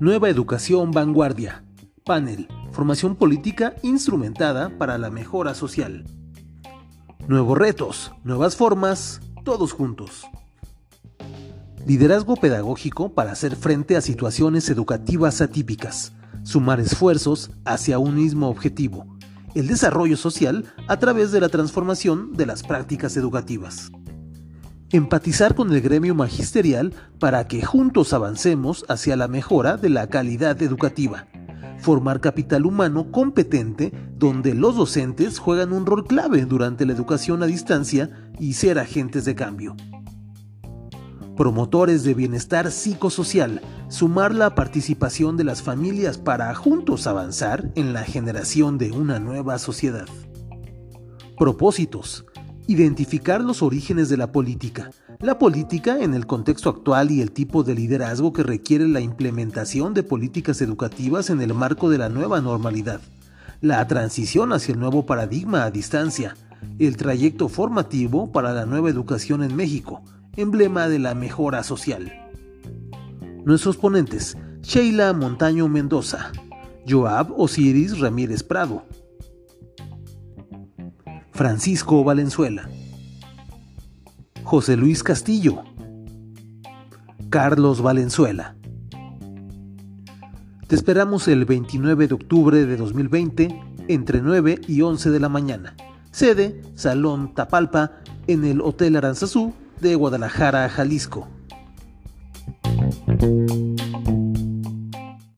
Nueva Educación Vanguardia. Panel. Formación política instrumentada para la mejora social. Nuevos retos, nuevas formas, todos juntos. Liderazgo pedagógico para hacer frente a situaciones educativas atípicas. Sumar esfuerzos hacia un mismo objetivo, el desarrollo social a través de la transformación de las prácticas educativas. Empatizar con el gremio magisterial para que juntos avancemos hacia la mejora de la calidad educativa. Formar capital humano competente donde los docentes juegan un rol clave durante la educación a distancia y ser agentes de cambio promotores de bienestar psicosocial, sumar la participación de las familias para juntos avanzar en la generación de una nueva sociedad. Propósitos. Identificar los orígenes de la política. La política en el contexto actual y el tipo de liderazgo que requiere la implementación de políticas educativas en el marco de la nueva normalidad. La transición hacia el nuevo paradigma a distancia. El trayecto formativo para la nueva educación en México emblema de la mejora social. Nuestros ponentes, Sheila Montaño Mendoza, Joab Osiris Ramírez Prado, Francisco Valenzuela, José Luis Castillo, Carlos Valenzuela. Te esperamos el 29 de octubre de 2020 entre 9 y 11 de la mañana. Sede, Salón Tapalpa, en el Hotel Aranzazú de Guadalajara, Jalisco.